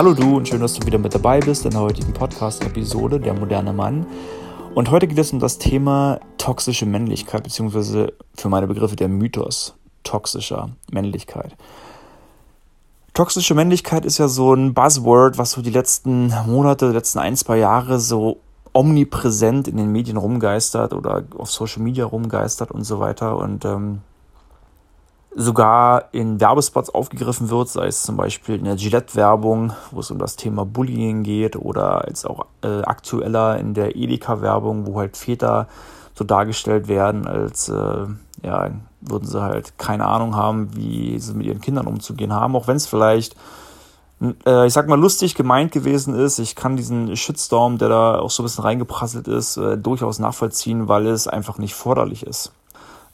Hallo du und schön, dass du wieder mit dabei bist in der heutigen Podcast-Episode Der moderne Mann. Und heute geht es um das Thema toxische Männlichkeit, beziehungsweise für meine Begriffe der Mythos toxischer Männlichkeit. Toxische Männlichkeit ist ja so ein Buzzword, was so die letzten Monate, die letzten ein, zwei Jahre so omnipräsent in den Medien rumgeistert oder auf Social Media rumgeistert und so weiter. Und ähm, sogar in Werbespots aufgegriffen wird, sei es zum Beispiel in der Gillette-Werbung, wo es um das Thema Bullying geht, oder als auch äh, aktueller in der Edeka-Werbung, wo halt Väter so dargestellt werden, als äh, ja, würden sie halt keine Ahnung haben, wie sie mit ihren Kindern umzugehen haben, auch wenn es vielleicht äh, ich sag mal, lustig gemeint gewesen ist. Ich kann diesen Shitstorm, der da auch so ein bisschen reingeprasselt ist, äh, durchaus nachvollziehen, weil es einfach nicht förderlich ist.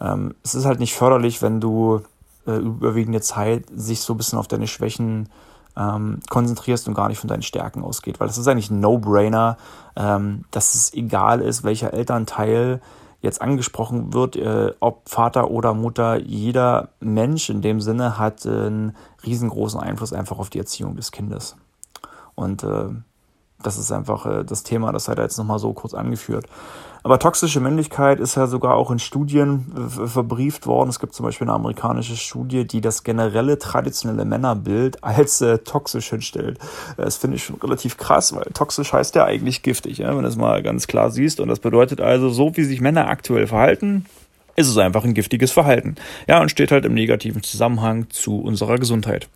Ähm, es ist halt nicht förderlich, wenn du äh, überwiegende Zeit sich so ein bisschen auf deine Schwächen ähm, konzentrierst und gar nicht von deinen Stärken ausgeht. Weil es ist eigentlich ein No-Brainer, ähm, dass es egal ist, welcher Elternteil jetzt angesprochen wird, äh, ob Vater oder Mutter, jeder Mensch in dem Sinne hat äh, einen riesengroßen Einfluss einfach auf die Erziehung des Kindes. Und äh, das ist einfach äh, das Thema, das hat er jetzt nochmal so kurz angeführt. Aber toxische Männlichkeit ist ja sogar auch in Studien äh, verbrieft worden. Es gibt zum Beispiel eine amerikanische Studie, die das generelle traditionelle Männerbild als äh, toxisch hinstellt. Das finde ich schon relativ krass, weil toxisch heißt ja eigentlich giftig, ja, wenn du es mal ganz klar siehst. Und das bedeutet also, so wie sich Männer aktuell verhalten, ist es einfach ein giftiges Verhalten. Ja, und steht halt im negativen Zusammenhang zu unserer Gesundheit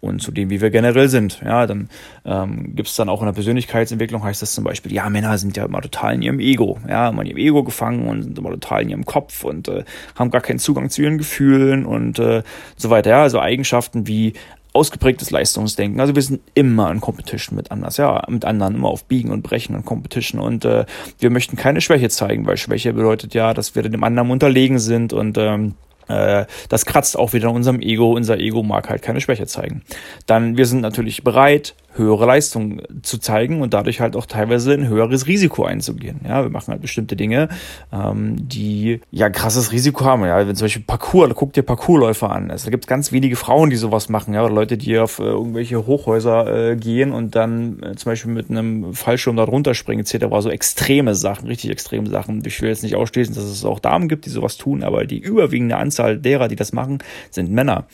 und zu dem, wie wir generell sind. Ja, dann ähm, gibt es dann auch in der Persönlichkeitsentwicklung, heißt das zum Beispiel, ja, Männer sind ja immer total in ihrem Ego, ja, immer in ihrem Ego gefangen und sind immer total in ihrem Kopf und äh, haben gar keinen Zugang zu ihren Gefühlen und äh, so weiter. Ja, also Eigenschaften wie ausgeprägtes Leistungsdenken. Also wir sind immer in Competition mit anders, ja, mit anderen immer auf Biegen und Brechen und Competition und äh, wir möchten keine Schwäche zeigen, weil Schwäche bedeutet ja, dass wir dem anderen unterlegen sind und ähm, äh, das kratzt auch wieder an unserem Ego. Unser Ego mag halt keine Schwäche zeigen. Dann, wir sind natürlich bereit, höhere Leistung zu zeigen und dadurch halt auch teilweise ein höheres Risiko einzugehen. Ja, wir machen halt bestimmte Dinge, ähm, die ja krasses Risiko haben. Ja, wenn zum Beispiel Parkour, guck dir Parkourläufer an. Also, da gibt es ganz wenige Frauen, die sowas machen, ja, oder Leute, die auf äh, irgendwelche Hochhäuser äh, gehen und dann äh, zum Beispiel mit einem Fallschirm da runterspringen, etc. So extreme Sachen, richtig extreme Sachen. Ich will jetzt nicht ausschließen, dass es auch Damen gibt, die sowas tun, aber die überwiegende Anzahl derer, die das machen, sind Männer.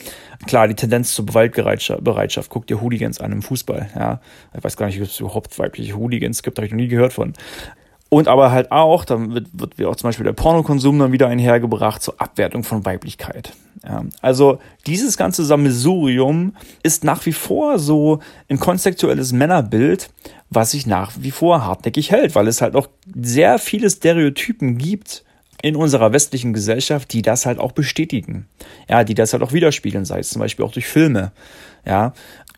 Klar, die Tendenz zur Gewaltbereitschaft. Guck dir Hooligans an im Fußball. Ja, ich weiß gar nicht, ob es überhaupt weibliche Hooligans gibt, habe ich noch nie gehört von. Und aber halt auch, dann wird, wird auch zum Beispiel der Pornokonsum dann wieder einhergebracht zur Abwertung von Weiblichkeit. Ja, also dieses ganze Sammelsurium ist nach wie vor so ein konzeptuelles Männerbild, was sich nach wie vor hartnäckig hält, weil es halt auch sehr viele Stereotypen gibt, in unserer westlichen Gesellschaft, die das halt auch bestätigen. Ja, die das halt auch widerspiegeln, sei es zum Beispiel auch durch Filme. Ja,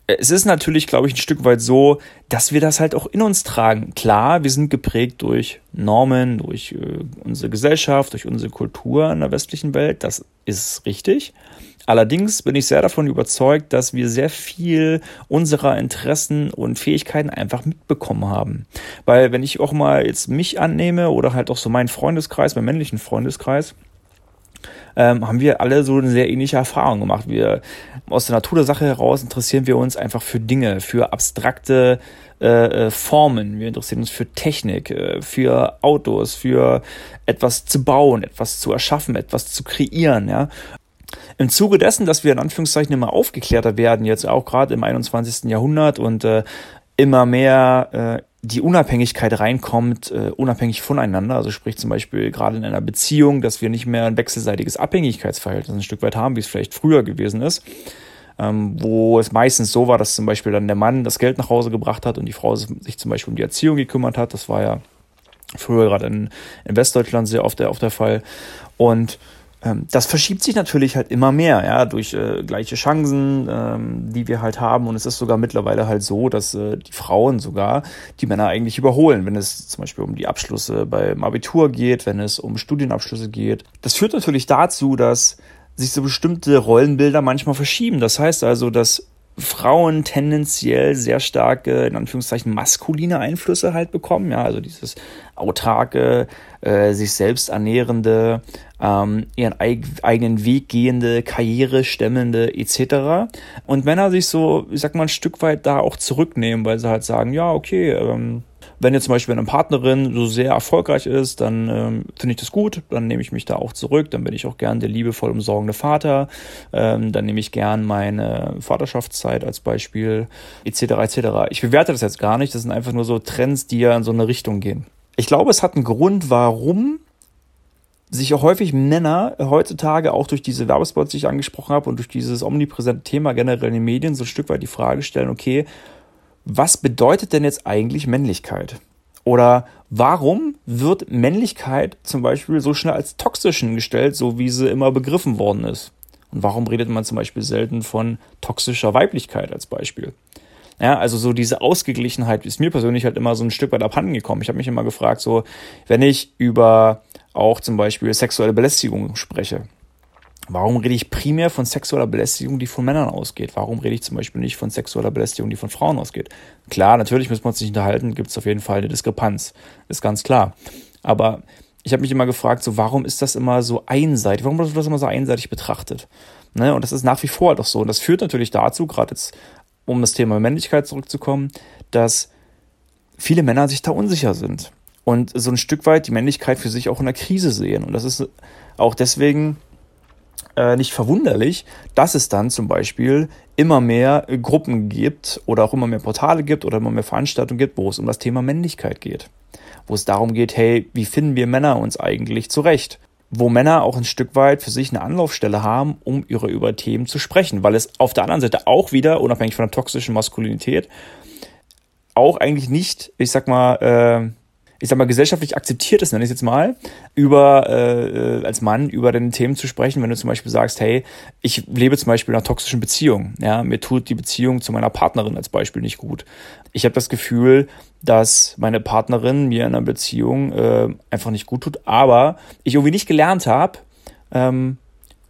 es ist natürlich, glaube ich, ein Stück weit so, dass wir das halt auch in uns tragen. Klar, wir sind geprägt durch Normen, durch äh, unsere Gesellschaft, durch unsere Kultur in der westlichen Welt. Das ist richtig. Allerdings bin ich sehr davon überzeugt, dass wir sehr viel unserer Interessen und Fähigkeiten einfach mitbekommen haben. Weil wenn ich auch mal jetzt mich annehme oder halt auch so meinen Freundeskreis, meinen männlichen Freundeskreis, ähm, haben wir alle so eine sehr ähnliche Erfahrung gemacht. Wir aus der Natur der Sache heraus interessieren wir uns einfach für Dinge, für abstrakte äh, äh, Formen. Wir interessieren uns für Technik, äh, für Autos, für etwas zu bauen, etwas zu erschaffen, etwas zu kreieren. Ja. Im Zuge dessen, dass wir in Anführungszeichen immer aufgeklärter werden, jetzt auch gerade im 21. Jahrhundert und äh, immer mehr äh, die Unabhängigkeit reinkommt, äh, unabhängig voneinander. Also sprich zum Beispiel gerade in einer Beziehung, dass wir nicht mehr ein wechselseitiges Abhängigkeitsverhältnis ein Stück weit haben, wie es vielleicht früher gewesen ist. Ähm, wo es meistens so war, dass zum Beispiel dann der Mann das Geld nach Hause gebracht hat und die Frau sich zum Beispiel um die Erziehung gekümmert hat. Das war ja früher gerade in, in Westdeutschland sehr oft der, oft der Fall. Und das verschiebt sich natürlich halt immer mehr, ja, durch äh, gleiche Chancen, ähm, die wir halt haben. Und es ist sogar mittlerweile halt so, dass äh, die Frauen sogar die Männer eigentlich überholen, wenn es zum Beispiel um die Abschlüsse beim Abitur geht, wenn es um Studienabschlüsse geht. Das führt natürlich dazu, dass sich so bestimmte Rollenbilder manchmal verschieben. Das heißt also, dass Frauen tendenziell sehr starke, in Anführungszeichen, maskuline Einflüsse halt bekommen. Ja, also dieses autarke, äh, sich selbst ernährende, ähm, ihren eig eigenen Weg gehende, Karriere stemmende etc. Und Männer sich so, ich sag mal, ein Stück weit da auch zurücknehmen, weil sie halt sagen, ja, okay, ähm, wenn jetzt zum Beispiel eine Partnerin so sehr erfolgreich ist, dann ähm, finde ich das gut, dann nehme ich mich da auch zurück, dann bin ich auch gern der liebevoll umsorgende Vater, ähm, dann nehme ich gern meine Vaterschaftszeit als Beispiel, etc. etc. Ich bewerte das jetzt gar nicht, das sind einfach nur so Trends, die ja in so eine Richtung gehen. Ich glaube, es hat einen Grund, warum sich auch häufig Männer heutzutage auch durch diese Werbespots, die ich angesprochen habe und durch dieses omnipräsente Thema generell in den Medien so ein Stück weit die Frage stellen, okay, was bedeutet denn jetzt eigentlich Männlichkeit? Oder warum wird Männlichkeit zum Beispiel so schnell als toxisch hingestellt, so wie sie immer begriffen worden ist? Und warum redet man zum Beispiel selten von toxischer Weiblichkeit als Beispiel? Ja, also so diese Ausgeglichenheit ist mir persönlich halt immer so ein Stück weit abhanden gekommen. Ich habe mich immer gefragt, so, wenn ich über auch zum Beispiel sexuelle Belästigung spreche, Warum rede ich primär von sexueller Belästigung, die von Männern ausgeht? Warum rede ich zum Beispiel nicht von sexueller Belästigung, die von Frauen ausgeht? Klar, natürlich müssen wir uns nicht unterhalten, gibt es auf jeden Fall eine Diskrepanz. Ist ganz klar. Aber ich habe mich immer gefragt, so warum ist das immer so einseitig? Warum wird das immer so einseitig betrachtet? Ne? Und das ist nach wie vor doch so. Und das führt natürlich dazu, gerade jetzt, um das Thema Männlichkeit zurückzukommen, dass viele Männer sich da unsicher sind und so ein Stück weit die Männlichkeit für sich auch in der Krise sehen. Und das ist auch deswegen äh, nicht verwunderlich, dass es dann zum Beispiel immer mehr Gruppen gibt oder auch immer mehr Portale gibt oder immer mehr Veranstaltungen gibt, wo es um das Thema Männlichkeit geht. Wo es darum geht, hey, wie finden wir Männer uns eigentlich zurecht? Wo Männer auch ein Stück weit für sich eine Anlaufstelle haben, um über, über Themen zu sprechen, weil es auf der anderen Seite auch wieder, unabhängig von der toxischen Maskulinität, auch eigentlich nicht, ich sag mal, äh, ich sag mal, gesellschaftlich akzeptiert ist, nenne ich es jetzt mal, über, äh, als Mann über den Themen zu sprechen, wenn du zum Beispiel sagst, hey, ich lebe zum Beispiel in einer toxischen Beziehung, ja, mir tut die Beziehung zu meiner Partnerin als Beispiel nicht gut. Ich habe das Gefühl, dass meine Partnerin mir in einer Beziehung äh, einfach nicht gut tut, aber ich irgendwie nicht gelernt habe, ähm,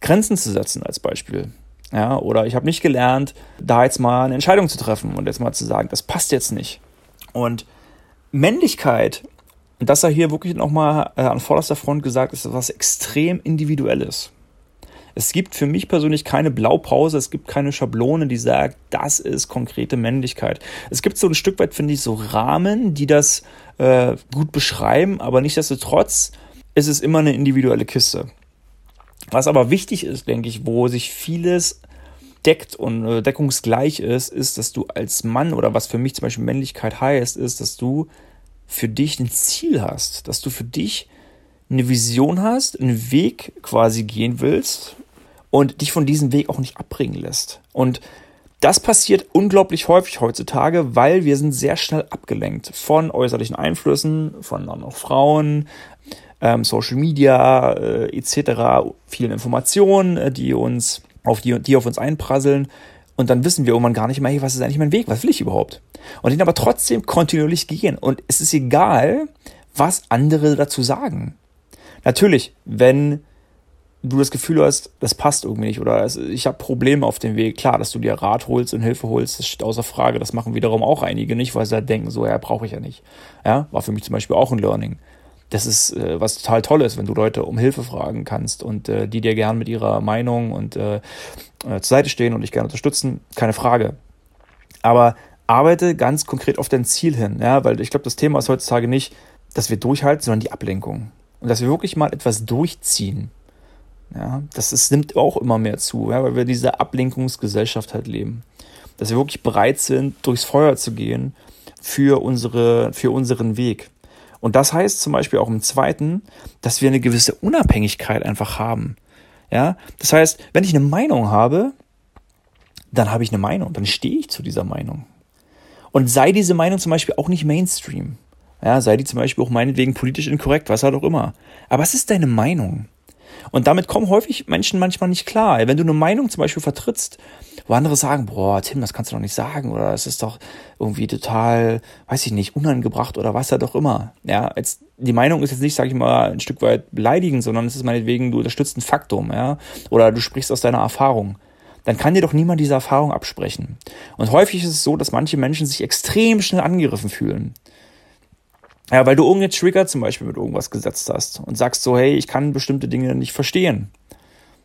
Grenzen zu setzen als Beispiel. Ja, oder ich habe nicht gelernt, da jetzt mal eine Entscheidung zu treffen und jetzt mal zu sagen, das passt jetzt nicht. Und Männlichkeit und das sei hier wirklich nochmal äh, an vorderster Front gesagt, ist was extrem Individuelles. Es gibt für mich persönlich keine Blaupause, es gibt keine Schablone, die sagt, das ist konkrete Männlichkeit. Es gibt so ein Stück weit, finde ich, so Rahmen, die das äh, gut beschreiben, aber nichtsdestotrotz ist es immer eine individuelle Kiste. Was aber wichtig ist, denke ich, wo sich vieles deckt und äh, deckungsgleich ist, ist, dass du als Mann oder was für mich zum Beispiel Männlichkeit heißt, ist, dass du für dich ein Ziel hast, dass du für dich eine Vision hast, einen Weg quasi gehen willst und dich von diesem Weg auch nicht abbringen lässt. Und das passiert unglaublich häufig heutzutage, weil wir sind sehr schnell abgelenkt von äußerlichen Einflüssen, von anderen Frauen, ähm, Social Media äh, etc., vielen Informationen, äh, die uns auf die, die auf uns einprasseln. Und dann wissen wir irgendwann gar nicht mehr, hey, was ist eigentlich mein Weg? Was will ich überhaupt? Und den aber trotzdem kontinuierlich gehen. Und es ist egal, was andere dazu sagen. Natürlich, wenn du das Gefühl hast, das passt irgendwie nicht oder ich habe Probleme auf dem Weg, klar, dass du dir Rat holst und Hilfe holst, das steht außer Frage. Das machen wiederum auch einige nicht, weil sie halt denken, so, ja, brauche ich ja nicht. Ja, war für mich zum Beispiel auch ein Learning das ist äh, was total Tolles, wenn du Leute um Hilfe fragen kannst und äh, die dir gern mit ihrer Meinung und äh, äh, zur Seite stehen und dich gerne unterstützen, keine Frage. Aber arbeite ganz konkret auf dein Ziel hin, ja, weil ich glaube, das Thema ist heutzutage nicht, dass wir durchhalten, sondern die Ablenkung. Und dass wir wirklich mal etwas durchziehen. Ja, das ist, nimmt auch immer mehr zu, ja, weil wir diese Ablenkungsgesellschaft halt leben. Dass wir wirklich bereit sind, durchs Feuer zu gehen für unsere, für unseren Weg. Und das heißt zum Beispiel auch im zweiten, dass wir eine gewisse Unabhängigkeit einfach haben. Ja, das heißt, wenn ich eine Meinung habe, dann habe ich eine Meinung, dann stehe ich zu dieser Meinung. Und sei diese Meinung zum Beispiel auch nicht Mainstream. Ja, sei die zum Beispiel auch meinetwegen politisch inkorrekt, was halt auch immer. Aber es ist deine Meinung. Und damit kommen häufig Menschen manchmal nicht klar. Wenn du eine Meinung zum Beispiel vertrittst, wo andere sagen, boah, Tim, das kannst du doch nicht sagen oder es ist doch irgendwie total, weiß ich nicht, unangebracht oder was ja doch immer. Ja, jetzt, die Meinung ist jetzt nicht, sag ich mal, ein Stück weit beleidigend, sondern es ist meinetwegen, du unterstützt ein Faktum, ja, oder du sprichst aus deiner Erfahrung. dann kann dir doch niemand diese Erfahrung absprechen. Und häufig ist es so, dass manche Menschen sich extrem schnell angegriffen fühlen. Ja, weil du irgendeinen Trigger zum Beispiel mit irgendwas gesetzt hast und sagst so, hey, ich kann bestimmte Dinge nicht verstehen.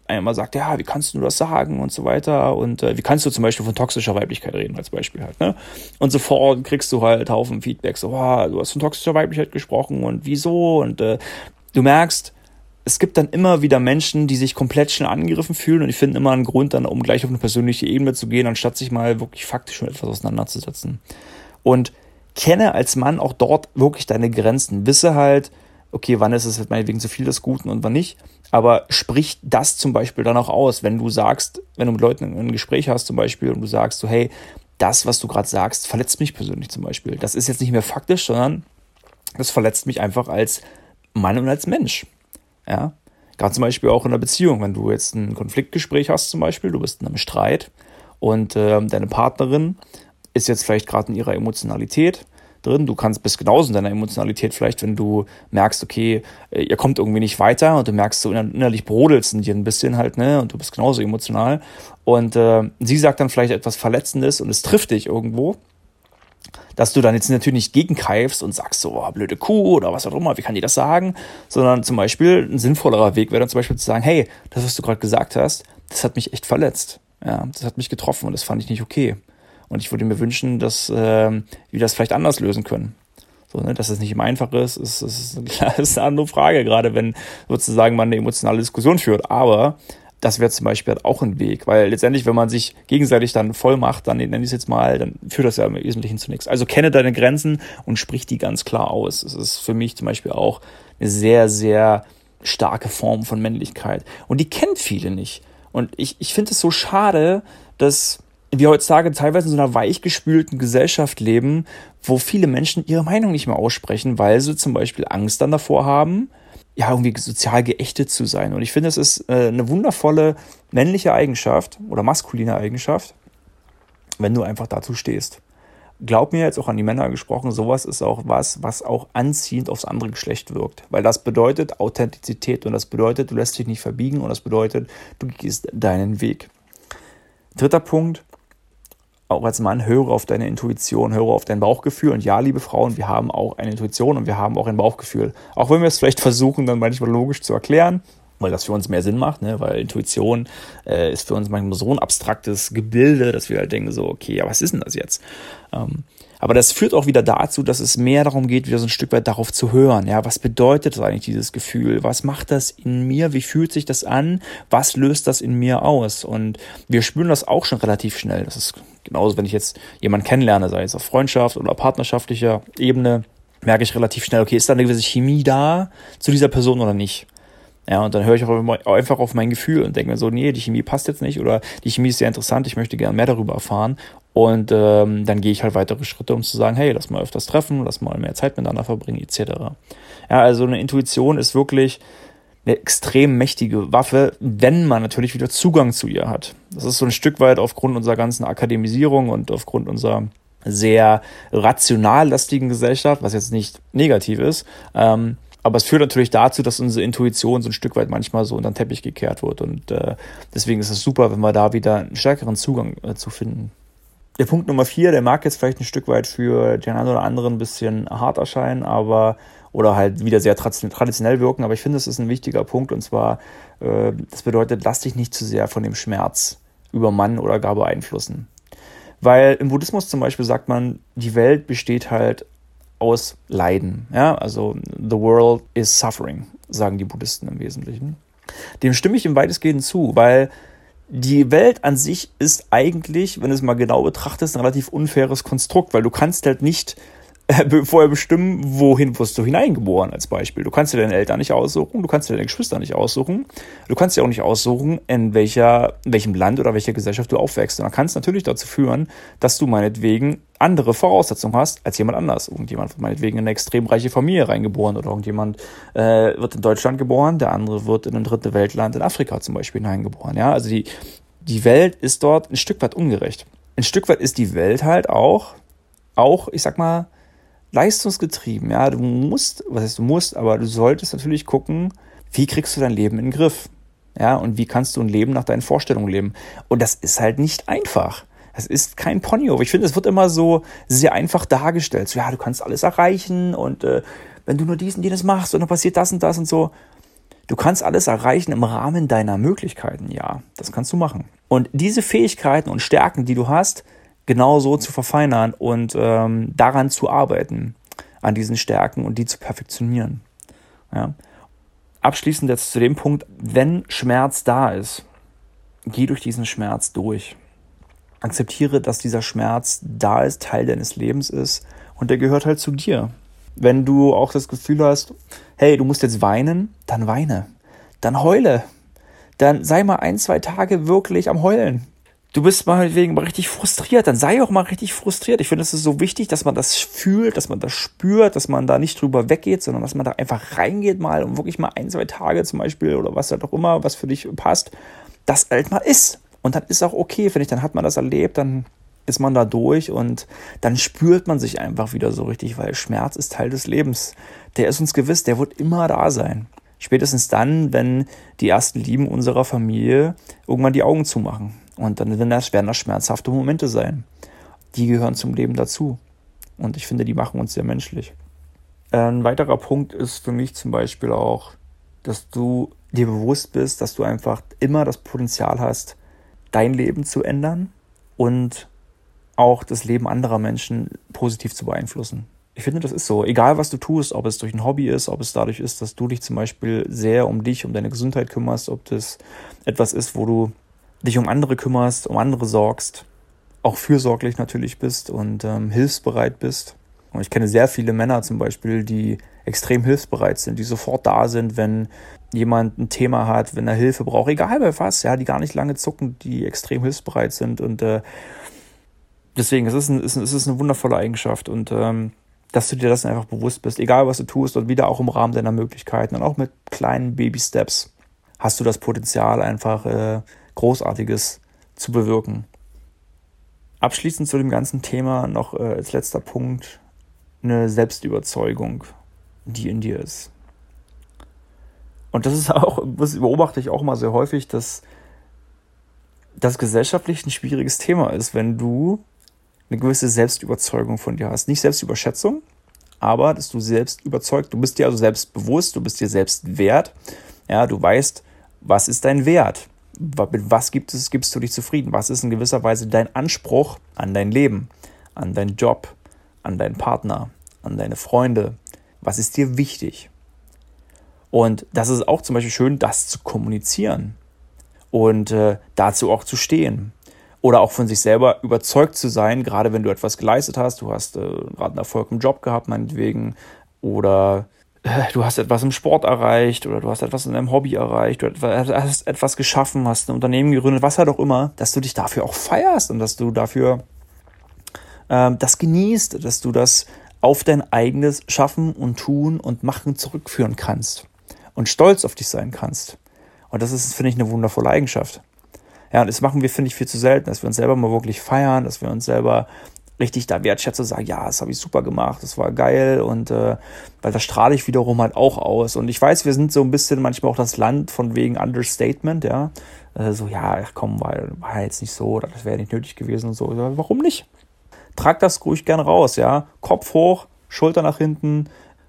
Einmal sagt, ja, wie kannst du das sagen und so weiter und äh, wie kannst du zum Beispiel von toxischer Weiblichkeit reden als Beispiel halt, ne? Und sofort kriegst du halt Haufen Feedback, so, oh, du hast von toxischer Weiblichkeit gesprochen und wieso und äh, du merkst, es gibt dann immer wieder Menschen, die sich komplett schnell angegriffen fühlen und ich finde immer einen Grund dann, um gleich auf eine persönliche Ebene zu gehen, anstatt sich mal wirklich faktisch mit etwas auseinanderzusetzen. Und kenne als Mann auch dort wirklich deine Grenzen. Wisse halt, okay, wann ist es meinetwegen zu viel des Guten und wann nicht. Aber sprich das zum Beispiel dann auch aus, wenn du sagst, wenn du mit Leuten ein Gespräch hast zum Beispiel und du sagst so, hey, das, was du gerade sagst, verletzt mich persönlich zum Beispiel. Das ist jetzt nicht mehr faktisch, sondern das verletzt mich einfach als Mann und als Mensch. Ja, gerade zum Beispiel auch in einer Beziehung, wenn du jetzt ein Konfliktgespräch hast zum Beispiel, du bist in einem Streit und äh, deine Partnerin ist jetzt vielleicht gerade in ihrer Emotionalität drin. Du kannst bist genauso in deiner Emotionalität vielleicht, wenn du merkst, okay, äh, ihr kommt irgendwie nicht weiter und du merkst so innerlich brodelst in dir ein bisschen halt, ne, und du bist genauso emotional. Und äh, sie sagt dann vielleicht etwas Verletzendes und es trifft dich irgendwo dass du dann jetzt natürlich nicht gegenkeifst und sagst so, oh, blöde Kuh oder was auch immer, wie kann die das sagen, sondern zum Beispiel ein sinnvollerer Weg wäre dann zum Beispiel zu sagen, hey, das, was du gerade gesagt hast, das hat mich echt verletzt. Ja, das hat mich getroffen und das fand ich nicht okay. Und ich würde mir wünschen, dass äh, wir das vielleicht anders lösen können. So, ne, dass es nicht immer einfach ist, ist, ist, ist eine andere Frage, gerade wenn sozusagen man eine emotionale Diskussion führt. Aber das wäre zum Beispiel auch ein Weg, weil letztendlich, wenn man sich gegenseitig dann voll macht, dann nenne ich es jetzt mal, dann führt das ja im Wesentlichen zu nichts. Also kenne deine Grenzen und sprich die ganz klar aus. Das ist für mich zum Beispiel auch eine sehr, sehr starke Form von Männlichkeit. Und die kennt viele nicht. Und ich, ich finde es so schade, dass wir heutzutage teilweise in so einer weichgespülten Gesellschaft leben, wo viele Menschen ihre Meinung nicht mehr aussprechen, weil sie zum Beispiel Angst dann davor haben, ja, irgendwie sozial geächtet zu sein. Und ich finde, es ist äh, eine wundervolle männliche Eigenschaft oder maskuline Eigenschaft, wenn du einfach dazu stehst. Glaub mir jetzt auch an die Männer gesprochen, sowas ist auch was, was auch anziehend aufs andere Geschlecht wirkt. Weil das bedeutet Authentizität und das bedeutet, du lässt dich nicht verbiegen und das bedeutet, du gehst deinen Weg. Dritter Punkt, auch als Mann, höre auf deine Intuition, höre auf dein Bauchgefühl. Und ja, liebe Frauen, wir haben auch eine Intuition und wir haben auch ein Bauchgefühl. Auch wenn wir es vielleicht versuchen, dann manchmal logisch zu erklären, weil das für uns mehr Sinn macht, ne? weil Intuition äh, ist für uns manchmal so ein abstraktes Gebilde, dass wir halt denken so, okay, ja, was ist denn das jetzt? Ähm, aber das führt auch wieder dazu, dass es mehr darum geht, wieder so ein Stück weit darauf zu hören. Ja, was bedeutet eigentlich dieses Gefühl? Was macht das in mir? Wie fühlt sich das an? Was löst das in mir aus? Und wir spüren das auch schon relativ schnell. Das ist genauso, wenn ich jetzt jemanden kennenlerne, sei es auf Freundschaft oder partnerschaftlicher Ebene, merke ich relativ schnell, okay, ist da eine gewisse Chemie da zu dieser Person oder nicht? Ja, und dann höre ich auch einfach auf mein Gefühl und denke mir so, nee, die Chemie passt jetzt nicht oder die Chemie ist sehr interessant, ich möchte gerne mehr darüber erfahren. Und ähm, dann gehe ich halt weitere Schritte, um zu sagen, hey, lass mal öfters treffen, lass mal mehr Zeit miteinander verbringen, etc. Ja, also eine Intuition ist wirklich eine extrem mächtige Waffe, wenn man natürlich wieder Zugang zu ihr hat. Das ist so ein Stück weit aufgrund unserer ganzen Akademisierung und aufgrund unserer sehr rational lastigen Gesellschaft, was jetzt nicht negativ ist, ähm, aber es führt natürlich dazu, dass unsere Intuition so ein Stück weit manchmal so unter den Teppich gekehrt wird. Und äh, deswegen ist es super, wenn wir da wieder einen stärkeren Zugang äh, zu finden. Der Punkt Nummer vier, der mag jetzt vielleicht ein Stück weit für den einen oder anderen ein bisschen hart erscheinen, aber oder halt wieder sehr traditionell wirken, aber ich finde, es ist ein wichtiger Punkt und zwar, äh, das bedeutet, lass dich nicht zu sehr von dem Schmerz über Mann oder gar beeinflussen. Weil im Buddhismus zum Beispiel sagt man, die Welt besteht halt aus Leiden. Ja, also the world is suffering, sagen die Buddhisten im Wesentlichen. Dem stimme ich im weitestgehend zu, weil die Welt an sich ist eigentlich, wenn du es mal genau betrachtest, ein relativ unfaires Konstrukt, weil du kannst halt nicht vorher bestimmen, wohin wirst du hineingeboren als Beispiel. Du kannst dir deine Eltern nicht aussuchen, du kannst dir deine Geschwister nicht aussuchen, du kannst dir auch nicht aussuchen, in welcher, in welchem Land oder welcher Gesellschaft du aufwächst. Und dann kann es natürlich dazu führen, dass du meinetwegen andere Voraussetzungen hast als jemand anders. Irgendjemand wird meinetwegen in eine extrem reiche Familie reingeboren oder irgendjemand äh, wird in Deutschland geboren, der andere wird in ein dritte Weltland in Afrika zum Beispiel hineingeboren. Ja, also die, die Welt ist dort ein Stück weit ungerecht. Ein Stück weit ist die Welt halt auch, auch, ich sag mal, leistungsgetrieben. Ja, du musst, was heißt du musst, aber du solltest natürlich gucken, wie kriegst du dein Leben in den Griff. Ja, und wie kannst du ein Leben nach deinen Vorstellungen leben? Und das ist halt nicht einfach. Es ist kein Ponyhof. Ich finde, es wird immer so sehr einfach dargestellt. So, ja, du kannst alles erreichen und äh, wenn du nur dies und jenes machst und dann passiert das und das und so. Du kannst alles erreichen im Rahmen deiner Möglichkeiten, ja, das kannst du machen. Und diese Fähigkeiten und Stärken, die du hast, genauso zu verfeinern und ähm, daran zu arbeiten, an diesen Stärken und die zu perfektionieren. Ja. Abschließend jetzt zu dem Punkt, wenn Schmerz da ist, geh durch diesen Schmerz durch. Akzeptiere, dass dieser Schmerz da ist, Teil deines Lebens ist und der gehört halt zu dir. Wenn du auch das Gefühl hast, hey, du musst jetzt weinen, dann weine. Dann heule. Dann sei mal ein, zwei Tage wirklich am Heulen. Du bist mal wegen richtig frustriert, dann sei auch mal richtig frustriert. Ich finde, es ist so wichtig, dass man das fühlt, dass man das spürt, dass man da nicht drüber weggeht, sondern dass man da einfach reingeht mal und wirklich mal ein, zwei Tage zum Beispiel oder was halt auch immer, was für dich passt, das halt mal ist. Und dann ist auch okay, finde ich, dann hat man das erlebt, dann ist man da durch und dann spürt man sich einfach wieder so richtig, weil Schmerz ist Teil des Lebens. Der ist uns gewiss, der wird immer da sein. Spätestens dann, wenn die ersten Lieben unserer Familie irgendwann die Augen zumachen. Und dann werden das, werden das schmerzhafte Momente sein. Die gehören zum Leben dazu. Und ich finde, die machen uns sehr menschlich. Ein weiterer Punkt ist für mich zum Beispiel auch, dass du dir bewusst bist, dass du einfach immer das Potenzial hast, dein Leben zu ändern und auch das Leben anderer Menschen positiv zu beeinflussen. Ich finde, das ist so. Egal, was du tust, ob es durch ein Hobby ist, ob es dadurch ist, dass du dich zum Beispiel sehr um dich, um deine Gesundheit kümmerst, ob das etwas ist, wo du dich um andere kümmerst, um andere sorgst, auch fürsorglich natürlich bist und ähm, hilfsbereit bist. Und ich kenne sehr viele Männer zum Beispiel, die extrem hilfsbereit sind, die sofort da sind, wenn jemand ein Thema hat, wenn er Hilfe braucht, egal bei was, ja, die gar nicht lange zucken, die extrem hilfsbereit sind und äh, deswegen, es ist, ein, es ist eine wundervolle Eigenschaft und ähm, dass du dir das einfach bewusst bist, egal was du tust und wieder auch im Rahmen deiner Möglichkeiten und auch mit kleinen Baby-Steps hast du das Potenzial, einfach äh, Großartiges zu bewirken. Abschließend zu dem ganzen Thema noch äh, als letzter Punkt eine Selbstüberzeugung, die in dir ist. Und das ist auch, das beobachte ich auch mal sehr häufig, dass das gesellschaftlich ein schwieriges Thema ist, wenn du eine gewisse Selbstüberzeugung von dir hast. Nicht Selbstüberschätzung, aber dass du selbst überzeugt, du bist dir also selbstbewusst, du bist dir selbst wert. Ja, du weißt, was ist dein Wert? Mit was gibt es, gibst du dich zufrieden? Was ist in gewisser Weise dein Anspruch an dein Leben, an deinen Job, an deinen Partner, an deine Freunde? Was ist dir wichtig? Und das ist auch zum Beispiel schön, das zu kommunizieren und äh, dazu auch zu stehen oder auch von sich selber überzeugt zu sein, gerade wenn du etwas geleistet hast, du hast äh, gerade einen Erfolg im Job gehabt, meinetwegen, oder du hast etwas im Sport erreicht oder du hast etwas in deinem Hobby erreicht, du hast etwas geschaffen, hast ein Unternehmen gegründet, was halt auch immer, dass du dich dafür auch feierst und dass du dafür äh, das genießt, dass du das auf dein eigenes Schaffen und Tun und Machen zurückführen kannst und stolz auf dich sein kannst. Und das ist, finde ich, eine wundervolle Eigenschaft. Ja, und das machen wir, finde ich, viel zu selten, dass wir uns selber mal wirklich feiern, dass wir uns selber richtig da wertschätzen und sagen, ja, das habe ich super gemacht, das war geil und äh, weil das strahle ich wiederum halt auch aus. Und ich weiß, wir sind so ein bisschen manchmal auch das Land von wegen Understatement, ja. Äh, so, ja, ach komm, war, war jetzt nicht so, das wäre nicht nötig gewesen und so. Warum nicht? Trag das ruhig gern raus, ja. Kopf hoch, Schulter nach hinten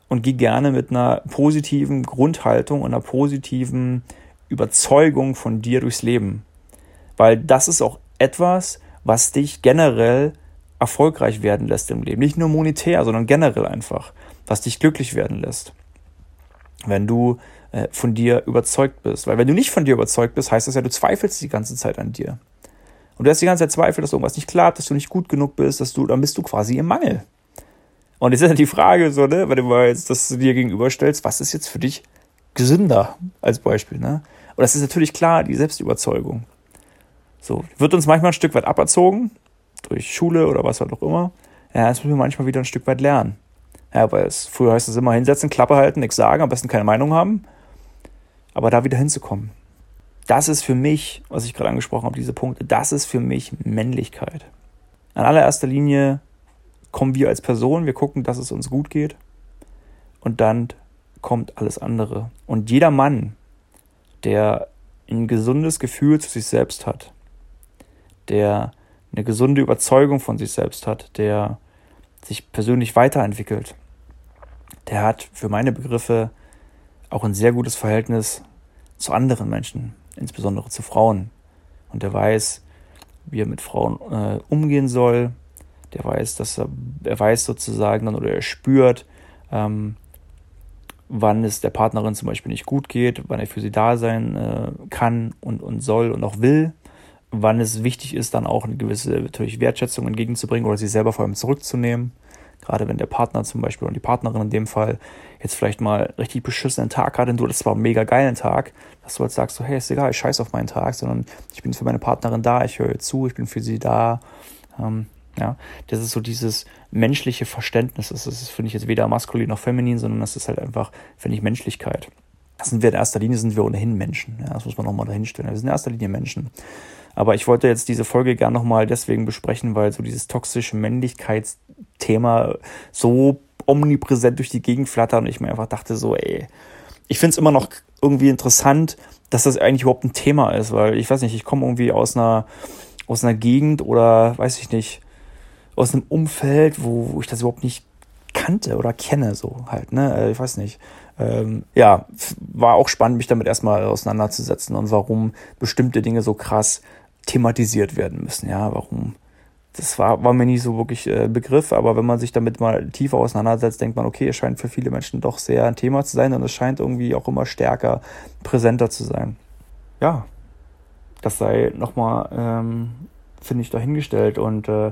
und geh gerne mit einer positiven Grundhaltung und einer positiven Überzeugung von dir durchs Leben. Weil das ist auch etwas, was dich generell erfolgreich werden lässt im Leben. Nicht nur monetär, sondern generell einfach, was dich glücklich werden lässt. Wenn du äh, von dir überzeugt bist. Weil wenn du nicht von dir überzeugt bist, heißt das ja, du zweifelst die ganze Zeit an dir. Und du hast die ganze Zeit Zweifel, dass irgendwas nicht klappt, dass du nicht gut genug bist, dass du, dann bist du quasi im Mangel. Und jetzt ist ja die Frage so, ne, wenn du mal jetzt das dir gegenüberstellst, was ist jetzt für dich gesünder als Beispiel, ne? Und das ist natürlich klar, die Selbstüberzeugung. So, wird uns manchmal ein Stück weit aberzogen, durch Schule oder was halt auch immer. Ja, das müssen wir manchmal wieder ein Stück weit lernen. Ja, weil es, früher heißt es immer hinsetzen, Klappe halten, nichts sagen, am besten keine Meinung haben. Aber da wieder hinzukommen. Das ist für mich, was ich gerade angesprochen habe, diese Punkte, das ist für mich Männlichkeit. An allererster Linie kommen wir als Person, wir gucken, dass es uns gut geht. Und dann kommt alles andere. Und jeder Mann, der ein gesundes Gefühl zu sich selbst hat, der eine gesunde Überzeugung von sich selbst hat, der sich persönlich weiterentwickelt, der hat für meine Begriffe auch ein sehr gutes Verhältnis zu anderen Menschen, insbesondere zu Frauen. Und der weiß, wie er mit Frauen äh, umgehen soll. Der weiß, dass er, er weiß sozusagen dann oder er spürt, ähm, wann es der Partnerin zum Beispiel nicht gut geht, wann er für sie da sein äh, kann und, und soll und auch will, wann es wichtig ist, dann auch eine gewisse natürlich Wertschätzung entgegenzubringen oder sie selber vor allem zurückzunehmen. Gerade wenn der Partner zum Beispiel und die Partnerin in dem Fall jetzt vielleicht mal richtig beschissenen Tag hat und du, das war ein mega geilen Tag, dass du halt sagst, so, hey, ist egal, ich scheiß auf meinen Tag, sondern ich bin für meine Partnerin da, ich höre zu, ich bin für sie da. Ähm, ja, das ist so dieses menschliche Verständnis. Das ist, finde ich, jetzt weder maskulin noch feminin, sondern das ist halt einfach, finde ich, Menschlichkeit. Das sind wir in erster Linie, sind wir ohnehin Menschen. Ja, das muss man nochmal dahinstellen. Wir sind in erster Linie Menschen. Aber ich wollte jetzt diese Folge gerne nochmal deswegen besprechen, weil so dieses toxische Männlichkeitsthema so omnipräsent durch die Gegend flattert und ich mir einfach dachte so, ey, ich finde es immer noch irgendwie interessant, dass das eigentlich überhaupt ein Thema ist, weil ich weiß nicht, ich komme irgendwie aus einer, aus einer Gegend oder weiß ich nicht, aus einem Umfeld, wo, wo ich das überhaupt nicht kannte oder kenne, so halt, ne? Äh, ich weiß nicht. Ähm, ja, war auch spannend, mich damit erstmal auseinanderzusetzen und warum bestimmte Dinge so krass thematisiert werden müssen, ja, warum. Das war, war mir nie so wirklich äh, Begriff, aber wenn man sich damit mal tiefer auseinandersetzt, denkt man, okay, es scheint für viele Menschen doch sehr ein Thema zu sein und es scheint irgendwie auch immer stärker, präsenter zu sein. Ja, das sei nochmal, ähm, finde ich, dahingestellt und äh,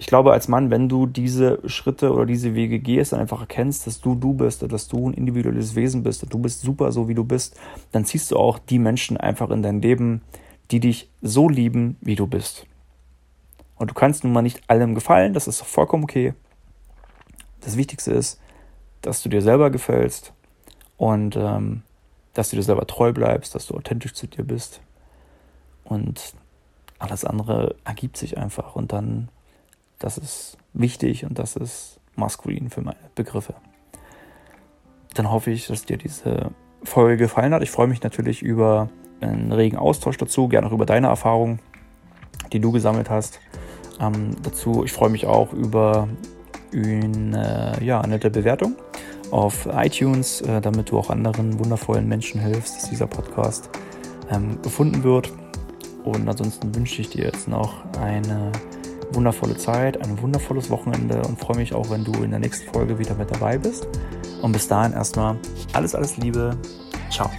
ich glaube, als Mann, wenn du diese Schritte oder diese Wege gehst und einfach erkennst, dass du du bist, dass du ein individuelles Wesen bist und du bist super so, wie du bist, dann ziehst du auch die Menschen einfach in dein Leben, die dich so lieben, wie du bist. Und du kannst nun mal nicht allem gefallen, das ist vollkommen okay. Das Wichtigste ist, dass du dir selber gefällst und ähm, dass du dir selber treu bleibst, dass du authentisch zu dir bist. Und alles andere ergibt sich einfach und dann das ist wichtig und das ist maskulin für meine Begriffe. Dann hoffe ich, dass dir diese Folge gefallen hat. Ich freue mich natürlich über einen regen Austausch dazu, gerne auch über deine Erfahrungen, die du gesammelt hast. Ähm, dazu, ich freue mich auch über eine, ja, eine nette Bewertung auf iTunes, äh, damit du auch anderen wundervollen Menschen hilfst, dass dieser Podcast ähm, gefunden wird. Und ansonsten wünsche ich dir jetzt noch eine wundervolle Zeit, ein wundervolles Wochenende und freue mich auch, wenn du in der nächsten Folge wieder mit dabei bist. Und bis dahin erstmal alles, alles Liebe. Ciao.